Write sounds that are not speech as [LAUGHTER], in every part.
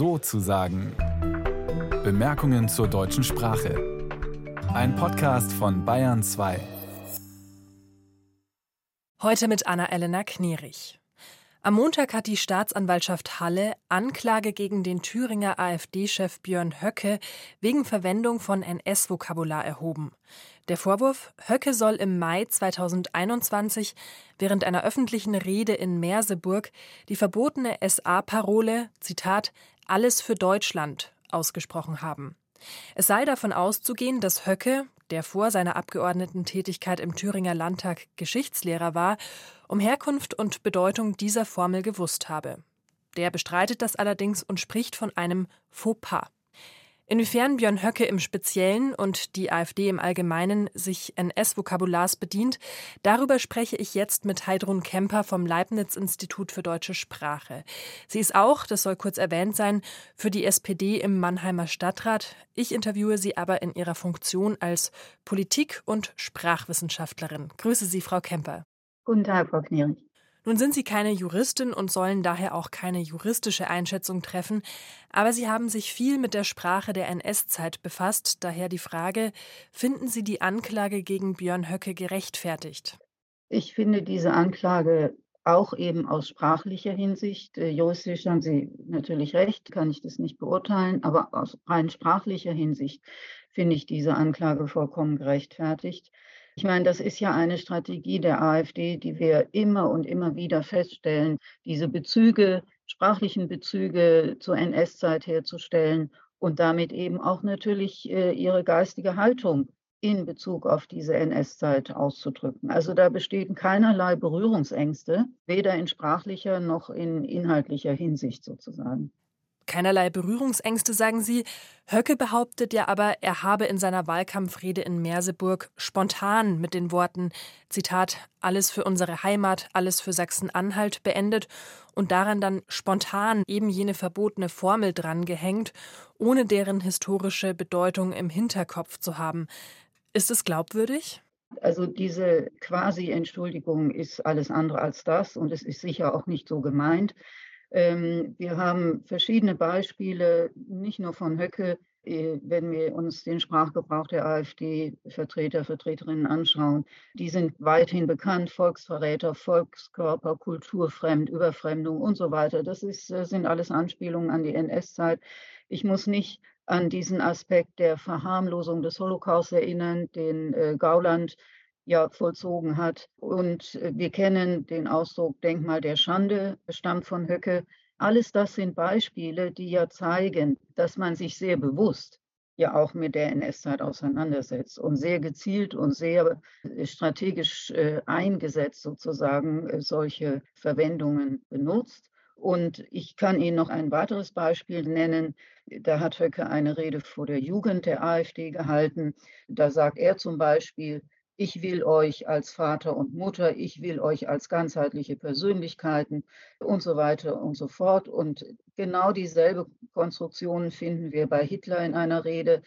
so zu sagen. Bemerkungen zur deutschen Sprache. Ein Podcast von Bayern 2. Heute mit Anna-Elena Knerich. Am Montag hat die Staatsanwaltschaft Halle Anklage gegen den Thüringer AfD-Chef Björn Höcke wegen Verwendung von NS-Vokabular erhoben. Der Vorwurf, Höcke soll im Mai 2021 während einer öffentlichen Rede in Merseburg die verbotene SA-Parole, Zitat, alles für Deutschland, ausgesprochen haben. Es sei davon auszugehen, dass Höcke, der vor seiner Abgeordnetentätigkeit im Thüringer Landtag Geschichtslehrer war, um Herkunft und Bedeutung dieser Formel gewusst habe. Der bestreitet das allerdings und spricht von einem Fauxpas. Inwiefern Björn Höcke im Speziellen und die AfD im Allgemeinen sich NS-Vokabulars bedient, darüber spreche ich jetzt mit Heidrun Kemper vom Leibniz-Institut für deutsche Sprache. Sie ist auch, das soll kurz erwähnt sein, für die SPD im Mannheimer Stadtrat. Ich interviewe sie aber in ihrer Funktion als Politik- und Sprachwissenschaftlerin. Grüße Sie, Frau Kemper. Guten Tag, Frau Knierich. Nun sind Sie keine Juristin und sollen daher auch keine juristische Einschätzung treffen, aber Sie haben sich viel mit der Sprache der NS-Zeit befasst, daher die Frage, finden Sie die Anklage gegen Björn Höcke gerechtfertigt? Ich finde diese Anklage auch eben aus sprachlicher Hinsicht, äh, juristisch haben Sie natürlich recht, kann ich das nicht beurteilen, aber aus rein sprachlicher Hinsicht finde ich diese Anklage vollkommen gerechtfertigt. Ich meine, das ist ja eine Strategie der AfD, die wir immer und immer wieder feststellen, diese Bezüge, sprachlichen Bezüge zur NS-Zeit herzustellen und damit eben auch natürlich äh, ihre geistige Haltung in Bezug auf diese NS-Zeit auszudrücken. Also da bestehen keinerlei Berührungsängste, weder in sprachlicher noch in inhaltlicher Hinsicht sozusagen keinerlei Berührungsängste, sagen Sie. Höcke behauptet ja aber, er habe in seiner Wahlkampfrede in Merseburg spontan mit den Worten Zitat alles für unsere Heimat, alles für Sachsen-Anhalt beendet und daran dann spontan eben jene verbotene Formel drangehängt, ohne deren historische Bedeutung im Hinterkopf zu haben. Ist es glaubwürdig? Also diese Quasi-Entschuldigung ist alles andere als das und es ist sicher auch nicht so gemeint. Ähm, wir haben verschiedene Beispiele, nicht nur von Höcke, äh, wenn wir uns den Sprachgebrauch der AfD-Vertreter, Vertreterinnen anschauen. Die sind weithin bekannt, Volksverräter, Volkskörper, Kulturfremd, Überfremdung und so weiter. Das ist, äh, sind alles Anspielungen an die NS-Zeit. Ich muss nicht an diesen Aspekt der Verharmlosung des Holocaust erinnern, den äh, Gauland ja vollzogen hat. Und äh, wir kennen den Ausdruck Denkmal der Schande, stammt von Höcke. Alles das sind Beispiele, die ja zeigen, dass man sich sehr bewusst ja auch mit der NS-Zeit auseinandersetzt und sehr gezielt und sehr äh, strategisch äh, eingesetzt sozusagen solche Verwendungen benutzt. Und ich kann Ihnen noch ein weiteres Beispiel nennen. Da hat Höcke eine Rede vor der Jugend der AfD gehalten. Da sagt er zum Beispiel, ich will euch als Vater und Mutter, ich will euch als ganzheitliche Persönlichkeiten und so weiter und so fort. Und genau dieselbe Konstruktion finden wir bei Hitler in einer Rede.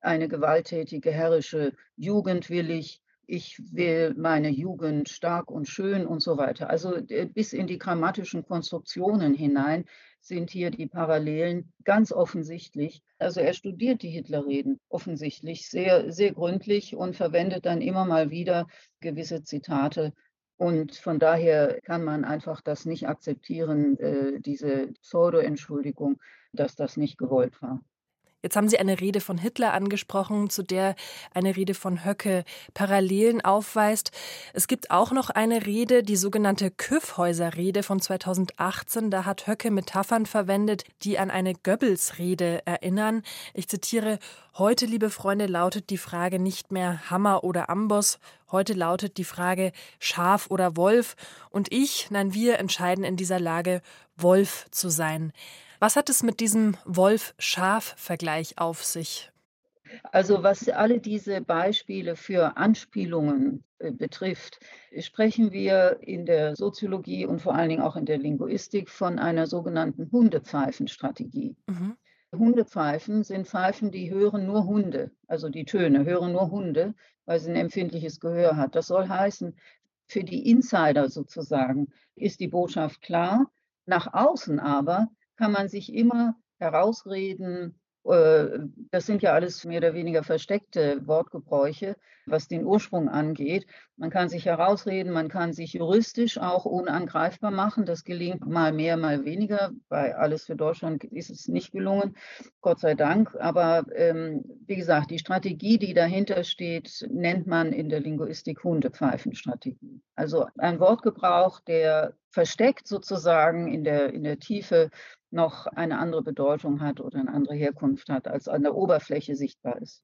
Eine gewalttätige, herrische Jugend will ich, ich will meine Jugend stark und schön und so weiter. Also bis in die grammatischen Konstruktionen hinein sind hier die Parallelen ganz offensichtlich. Also er studiert die Hitlerreden offensichtlich sehr, sehr gründlich und verwendet dann immer mal wieder gewisse Zitate. Und von daher kann man einfach das nicht akzeptieren, äh, diese Pseudo-Entschuldigung, dass das nicht gewollt war. Jetzt haben Sie eine Rede von Hitler angesprochen, zu der eine Rede von Höcke Parallelen aufweist. Es gibt auch noch eine Rede, die sogenannte Küffhäuser-Rede von 2018. Da hat Höcke Metaphern verwendet, die an eine Goebbels-Rede erinnern. Ich zitiere, heute, liebe Freunde, lautet die Frage nicht mehr Hammer oder Amboss. Heute lautet die Frage Schaf oder Wolf. Und ich, nein, wir entscheiden in dieser Lage, Wolf zu sein. Was hat es mit diesem Wolf-Schaf-Vergleich auf sich? Also was alle diese Beispiele für Anspielungen äh, betrifft, sprechen wir in der Soziologie und vor allen Dingen auch in der Linguistik von einer sogenannten Hundepfeifenstrategie. Mhm. Hundepfeifen sind Pfeifen, die hören nur Hunde, also die Töne hören nur Hunde, weil sie ein empfindliches Gehör hat. Das soll heißen, für die Insider sozusagen ist die Botschaft klar. Nach außen aber kann man sich immer herausreden, äh, das sind ja alles mehr oder weniger versteckte Wortgebräuche, was den Ursprung angeht. Man kann sich herausreden, man kann sich juristisch auch unangreifbar machen. Das gelingt mal mehr, mal weniger. Bei Alles für Deutschland ist es nicht gelungen, Gott sei Dank. Aber ähm, wie gesagt, die Strategie, die dahinter steht, nennt man in der Linguistik Hundepfeifenstrategie. Also ein Wortgebrauch, der versteckt sozusagen in der, in der Tiefe noch eine andere Bedeutung hat oder eine andere Herkunft hat, als an der Oberfläche sichtbar ist.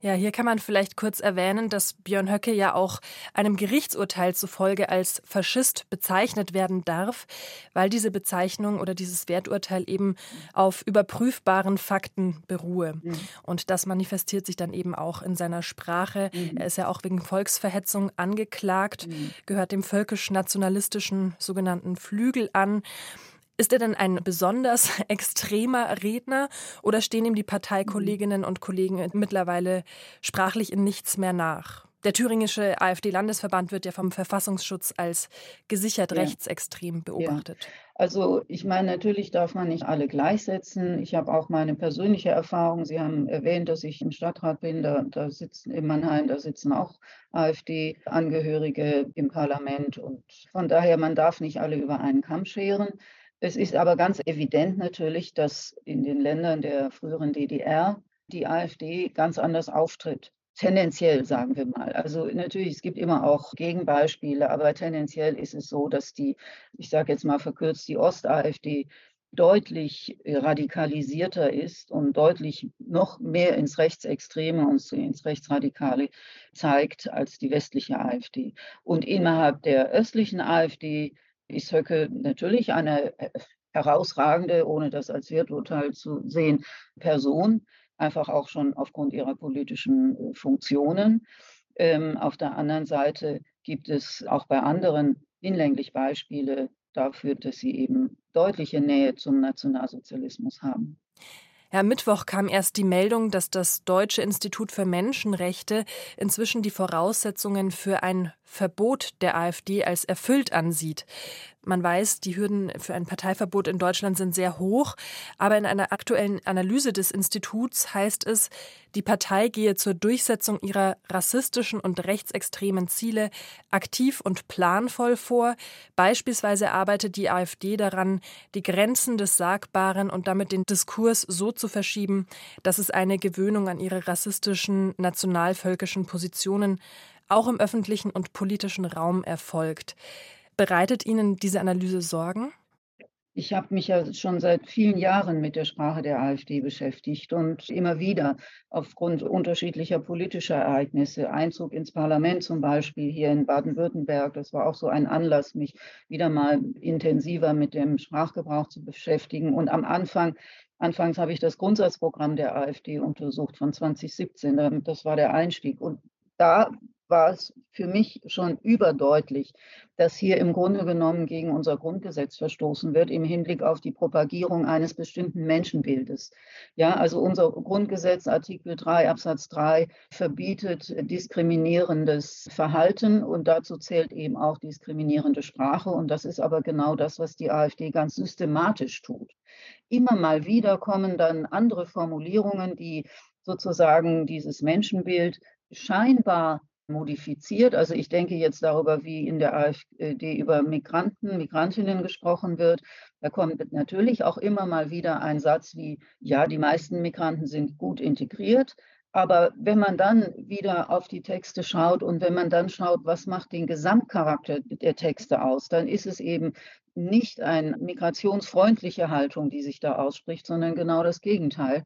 Ja, hier kann man vielleicht kurz erwähnen, dass Björn Höcke ja auch einem Gerichtsurteil zufolge als Faschist bezeichnet werden darf, weil diese Bezeichnung oder dieses Werturteil eben auf überprüfbaren Fakten beruhe. Mhm. Und das manifestiert sich dann eben auch in seiner Sprache. Mhm. Er ist ja auch wegen Volksverhetzung angeklagt, mhm. gehört dem völkisch-nationalistischen sogenannten Flügel an. Ist er denn ein besonders [LAUGHS] extremer Redner oder stehen ihm die Parteikolleginnen und Kollegen mittlerweile sprachlich in nichts mehr nach? Der thüringische AfD-Landesverband wird ja vom Verfassungsschutz als gesichert ja. rechtsextrem beobachtet. Ja. Also ich meine, natürlich darf man nicht alle gleichsetzen. Ich habe auch meine persönliche Erfahrung. Sie haben erwähnt, dass ich im Stadtrat bin. Da, da sitzen in Mannheim, da sitzen auch AfD-Angehörige im Parlament. Und von daher, man darf nicht alle über einen Kamm scheren. Es ist aber ganz evident natürlich, dass in den Ländern der früheren DDR die AfD ganz anders auftritt. Tendenziell, sagen wir mal. Also natürlich, es gibt immer auch Gegenbeispiele, aber tendenziell ist es so, dass die, ich sage jetzt mal verkürzt, die Ost-AfD deutlich radikalisierter ist und deutlich noch mehr ins Rechtsextreme und ins Rechtsradikale zeigt als die westliche AfD. Und innerhalb der östlichen AfD ist Höcke natürlich eine äh, herausragende, ohne das als Werturteil zu sehen, Person, einfach auch schon aufgrund ihrer politischen äh, Funktionen. Ähm, auf der anderen Seite gibt es auch bei anderen hinlänglich Beispiele dafür, dass sie eben deutliche Nähe zum Nationalsozialismus haben. Ja, am Mittwoch kam erst die Meldung, dass das Deutsche Institut für Menschenrechte inzwischen die Voraussetzungen für ein Verbot der AfD als erfüllt ansieht. Man weiß, die Hürden für ein Parteiverbot in Deutschland sind sehr hoch, aber in einer aktuellen Analyse des Instituts heißt es, die Partei gehe zur Durchsetzung ihrer rassistischen und rechtsextremen Ziele aktiv und planvoll vor. Beispielsweise arbeitet die AfD daran, die Grenzen des Sagbaren und damit den Diskurs so zu verschieben, dass es eine Gewöhnung an ihre rassistischen, nationalvölkischen Positionen auch im öffentlichen und politischen Raum erfolgt. Bereitet Ihnen diese Analyse Sorgen? Ich habe mich ja schon seit vielen Jahren mit der Sprache der AfD beschäftigt und immer wieder aufgrund unterschiedlicher politischer Ereignisse, Einzug ins Parlament zum Beispiel hier in Baden-Württemberg, das war auch so ein Anlass, mich wieder mal intensiver mit dem Sprachgebrauch zu beschäftigen. Und am Anfang Anfangs habe ich das Grundsatzprogramm der AfD untersucht von 2017. Das war der Einstieg. Und da war es für mich schon überdeutlich, dass hier im Grunde genommen gegen unser Grundgesetz verstoßen wird im Hinblick auf die Propagierung eines bestimmten Menschenbildes. Ja, also unser Grundgesetz Artikel 3 Absatz 3 verbietet diskriminierendes Verhalten und dazu zählt eben auch diskriminierende Sprache und das ist aber genau das, was die AfD ganz systematisch tut. Immer mal wieder kommen dann andere Formulierungen, die sozusagen dieses Menschenbild scheinbar modifiziert. Also ich denke jetzt darüber, wie in der AfD über Migranten, Migrantinnen gesprochen wird. Da kommt natürlich auch immer mal wieder ein Satz wie, ja, die meisten Migranten sind gut integriert. Aber wenn man dann wieder auf die Texte schaut und wenn man dann schaut, was macht den Gesamtcharakter der Texte aus, dann ist es eben nicht eine migrationsfreundliche Haltung, die sich da ausspricht, sondern genau das Gegenteil.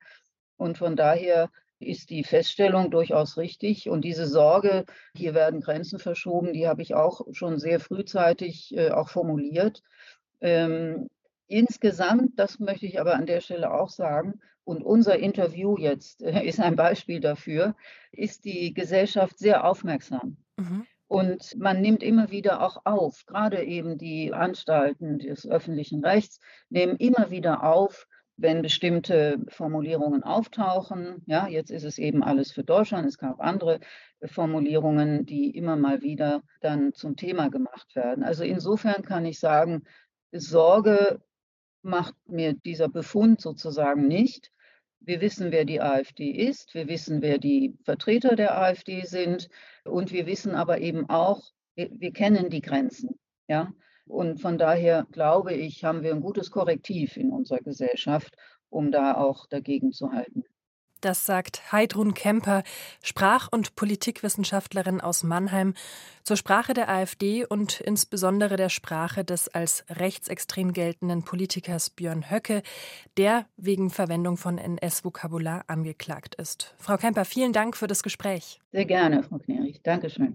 Und von daher ist die Feststellung durchaus richtig. Und diese Sorge, hier werden Grenzen verschoben, die habe ich auch schon sehr frühzeitig äh, auch formuliert. Ähm, insgesamt, das möchte ich aber an der Stelle auch sagen, und unser Interview jetzt äh, ist ein Beispiel dafür, ist die Gesellschaft sehr aufmerksam. Mhm. Und man nimmt immer wieder auch auf, gerade eben die Anstalten des öffentlichen Rechts nehmen immer wieder auf, wenn bestimmte Formulierungen auftauchen. Ja, jetzt ist es eben alles für Deutschland. Es gab andere Formulierungen, die immer mal wieder dann zum Thema gemacht werden. Also insofern kann ich sagen, Sorge macht mir dieser Befund sozusagen nicht. Wir wissen, wer die AfD ist, wir wissen, wer die Vertreter der AfD sind und wir wissen aber eben auch, wir, wir kennen die Grenzen. Ja? Und von daher glaube ich, haben wir ein gutes Korrektiv in unserer Gesellschaft, um da auch dagegen zu halten. Das sagt Heidrun Kemper, Sprach- und Politikwissenschaftlerin aus Mannheim, zur Sprache der AfD und insbesondere der Sprache des als rechtsextrem geltenden Politikers Björn Höcke, der wegen Verwendung von NS-Vokabular angeklagt ist. Frau Kemper, vielen Dank für das Gespräch. Sehr gerne, Frau Knerich. Dankeschön.